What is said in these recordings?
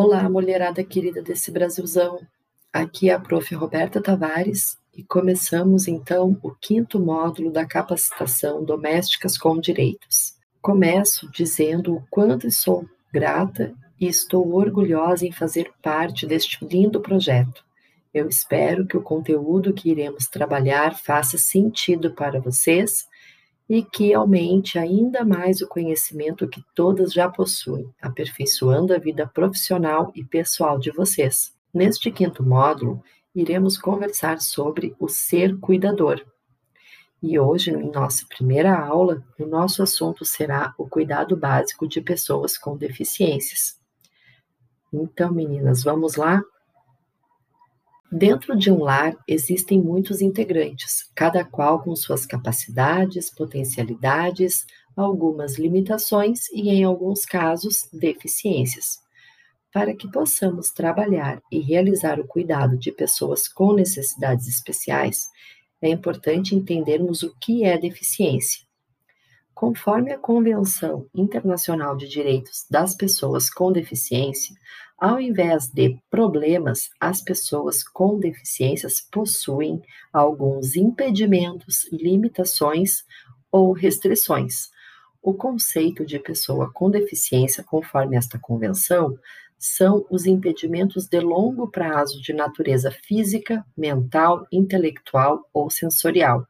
Olá, mulherada querida desse Brasilzão. Aqui é a prof. Roberta Tavares e começamos então o quinto módulo da capacitação Domésticas com Direitos. Começo dizendo o quanto sou grata e estou orgulhosa em fazer parte deste lindo projeto. Eu espero que o conteúdo que iremos trabalhar faça sentido para vocês e que aumente ainda mais o conhecimento que todas já possuem, aperfeiçoando a vida profissional e pessoal de vocês. Neste quinto módulo, iremos conversar sobre o ser cuidador. E hoje, em nossa primeira aula, o nosso assunto será o cuidado básico de pessoas com deficiências. Então, meninas, vamos lá? Dentro de um lar existem muitos integrantes, cada qual com suas capacidades, potencialidades, algumas limitações e, em alguns casos, deficiências. Para que possamos trabalhar e realizar o cuidado de pessoas com necessidades especiais, é importante entendermos o que é deficiência. Conforme a Convenção Internacional de Direitos das Pessoas com Deficiência, ao invés de problemas, as pessoas com deficiências possuem alguns impedimentos, limitações ou restrições. O conceito de pessoa com deficiência, conforme esta convenção, são os impedimentos de longo prazo de natureza física, mental, intelectual ou sensorial,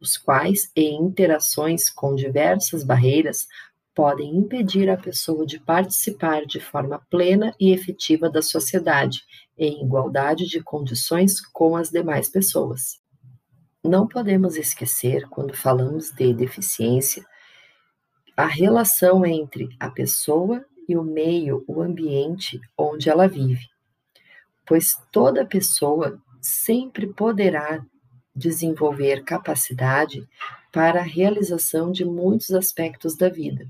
os quais, em interações com diversas barreiras, podem impedir a pessoa de participar de forma plena e efetiva da sociedade, em igualdade de condições com as demais pessoas. Não podemos esquecer, quando falamos de deficiência, a relação entre a pessoa e o meio, o ambiente onde ela vive, pois toda pessoa sempre poderá desenvolver capacidade para a realização de muitos aspectos da vida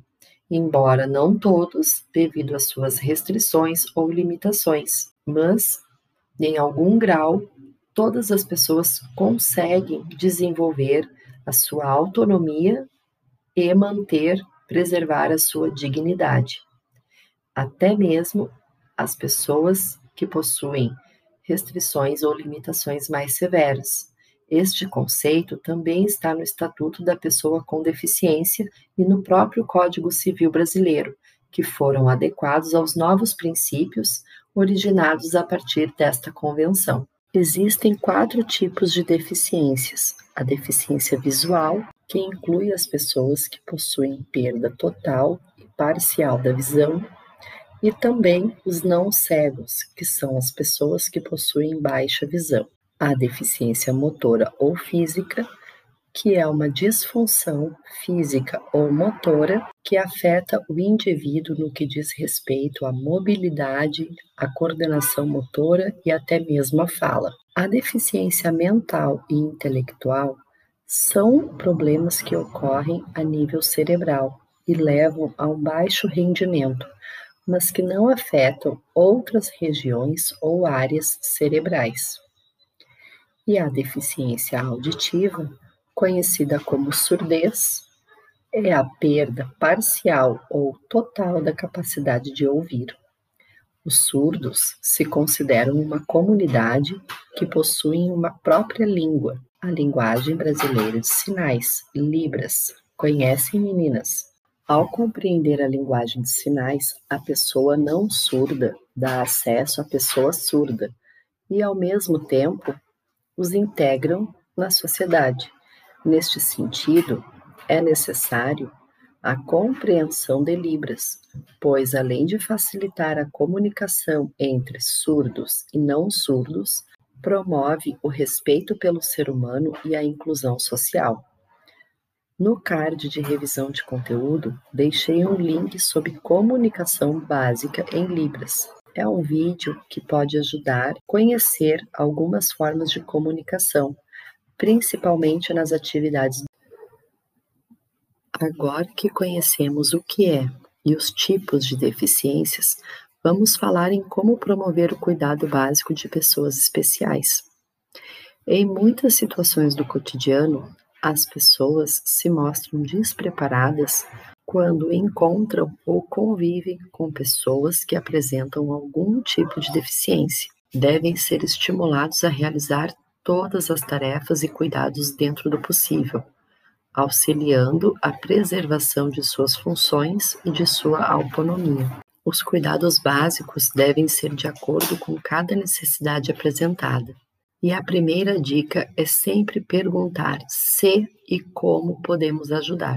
embora não todos, devido às suas restrições ou limitações, mas, em algum grau, todas as pessoas conseguem desenvolver a sua autonomia e manter, preservar a sua dignidade. Até mesmo as pessoas que possuem restrições ou limitações mais severas, este conceito também está no Estatuto da Pessoa com Deficiência e no próprio Código Civil Brasileiro, que foram adequados aos novos princípios originados a partir desta convenção. Existem quatro tipos de deficiências: a deficiência visual, que inclui as pessoas que possuem perda total e parcial da visão, e também os não cegos, que são as pessoas que possuem baixa visão a deficiência motora ou física, que é uma disfunção física ou motora que afeta o indivíduo no que diz respeito à mobilidade, à coordenação motora e até mesmo à fala. A deficiência mental e intelectual são problemas que ocorrem a nível cerebral e levam a um baixo rendimento, mas que não afetam outras regiões ou áreas cerebrais e a deficiência auditiva, conhecida como surdez, é a perda parcial ou total da capacidade de ouvir. Os surdos se consideram uma comunidade que possui uma própria língua, a linguagem brasileira de sinais, Libras. Conhecem, meninas? Ao compreender a linguagem de sinais, a pessoa não surda dá acesso à pessoa surda e, ao mesmo tempo, os integram na sociedade. Neste sentido, é necessário a compreensão de Libras, pois além de facilitar a comunicação entre surdos e não surdos, promove o respeito pelo ser humano e a inclusão social. No card de revisão de conteúdo, deixei um link sobre comunicação básica em Libras é um vídeo que pode ajudar a conhecer algumas formas de comunicação, principalmente nas atividades. Agora que conhecemos o que é e os tipos de deficiências, vamos falar em como promover o cuidado básico de pessoas especiais. Em muitas situações do cotidiano, as pessoas se mostram despreparadas quando encontram ou convivem com pessoas que apresentam algum tipo de deficiência. Devem ser estimulados a realizar todas as tarefas e cuidados dentro do possível, auxiliando a preservação de suas funções e de sua autonomia. Os cuidados básicos devem ser de acordo com cada necessidade apresentada. E a primeira dica é sempre perguntar se e como podemos ajudar.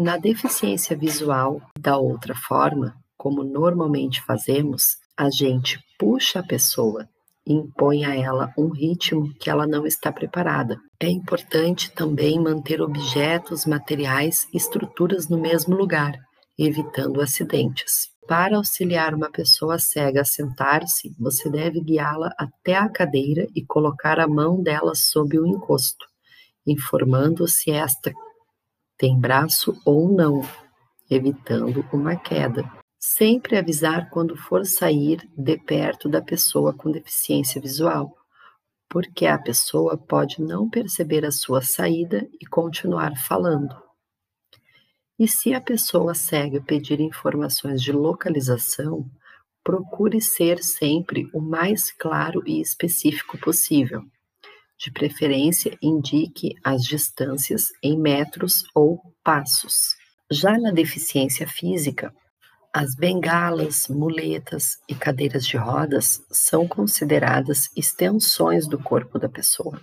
Na deficiência visual, da outra forma, como normalmente fazemos, a gente puxa a pessoa e impõe a ela um ritmo que ela não está preparada. É importante também manter objetos, materiais e estruturas no mesmo lugar, evitando acidentes. Para auxiliar uma pessoa cega a sentar-se, você deve guiá-la até a cadeira e colocar a mão dela sob o encosto, informando se esta tem braço ou não, evitando uma queda. Sempre avisar quando for sair de perto da pessoa com deficiência visual, porque a pessoa pode não perceber a sua saída e continuar falando. E se a pessoa cega pedir informações de localização, procure ser sempre o mais claro e específico possível. De preferência, indique as distâncias em metros ou passos. Já na deficiência física, as bengalas, muletas e cadeiras de rodas são consideradas extensões do corpo da pessoa.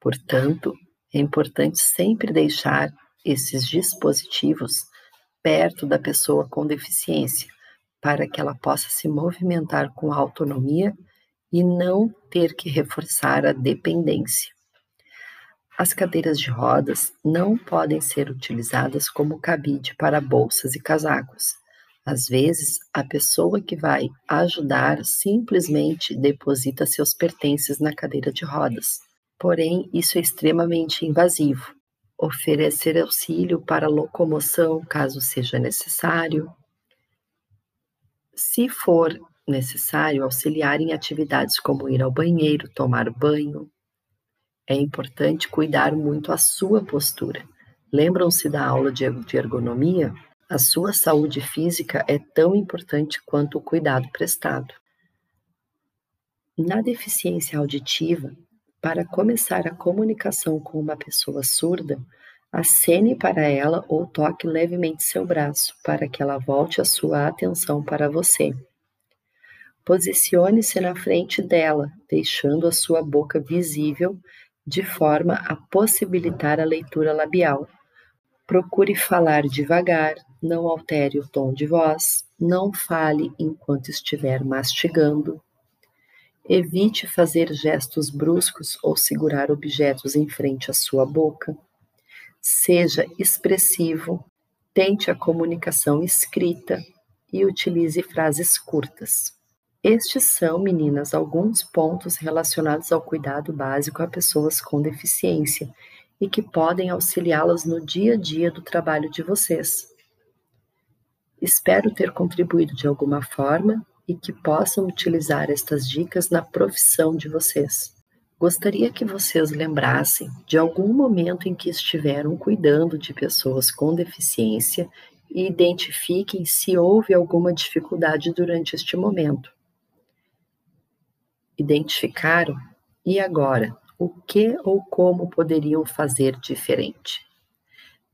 Portanto, é importante sempre deixar esses dispositivos perto da pessoa com deficiência, para que ela possa se movimentar com autonomia e não ter que reforçar a dependência. As cadeiras de rodas não podem ser utilizadas como cabide para bolsas e casacos. Às vezes, a pessoa que vai ajudar simplesmente deposita seus pertences na cadeira de rodas. Porém, isso é extremamente invasivo. Oferecer auxílio para locomoção, caso seja necessário. Se for necessário auxiliar em atividades como ir ao banheiro, tomar banho. É importante cuidar muito a sua postura. Lembram-se da aula de ergonomia? A sua saúde física é tão importante quanto o cuidado prestado. Na deficiência auditiva, para começar a comunicação com uma pessoa surda, acene para ela ou toque levemente seu braço para que ela volte a sua atenção para você. Posicione-se na frente dela, deixando a sua boca visível, de forma a possibilitar a leitura labial. Procure falar devagar, não altere o tom de voz, não fale enquanto estiver mastigando. Evite fazer gestos bruscos ou segurar objetos em frente à sua boca. Seja expressivo, tente a comunicação escrita e utilize frases curtas. Estes são, meninas, alguns pontos relacionados ao cuidado básico a pessoas com deficiência e que podem auxiliá-las no dia a dia do trabalho de vocês. Espero ter contribuído de alguma forma e que possam utilizar estas dicas na profissão de vocês. Gostaria que vocês lembrassem de algum momento em que estiveram cuidando de pessoas com deficiência e identifiquem se houve alguma dificuldade durante este momento identificaram e agora o que ou como poderiam fazer diferente.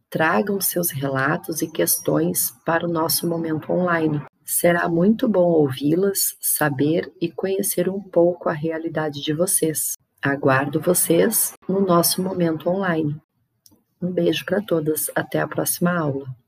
Tragam seus relatos e questões para o nosso momento online. Será muito bom ouvi-las, saber e conhecer um pouco a realidade de vocês. Aguardo vocês no nosso momento online. Um beijo para todas, até a próxima aula.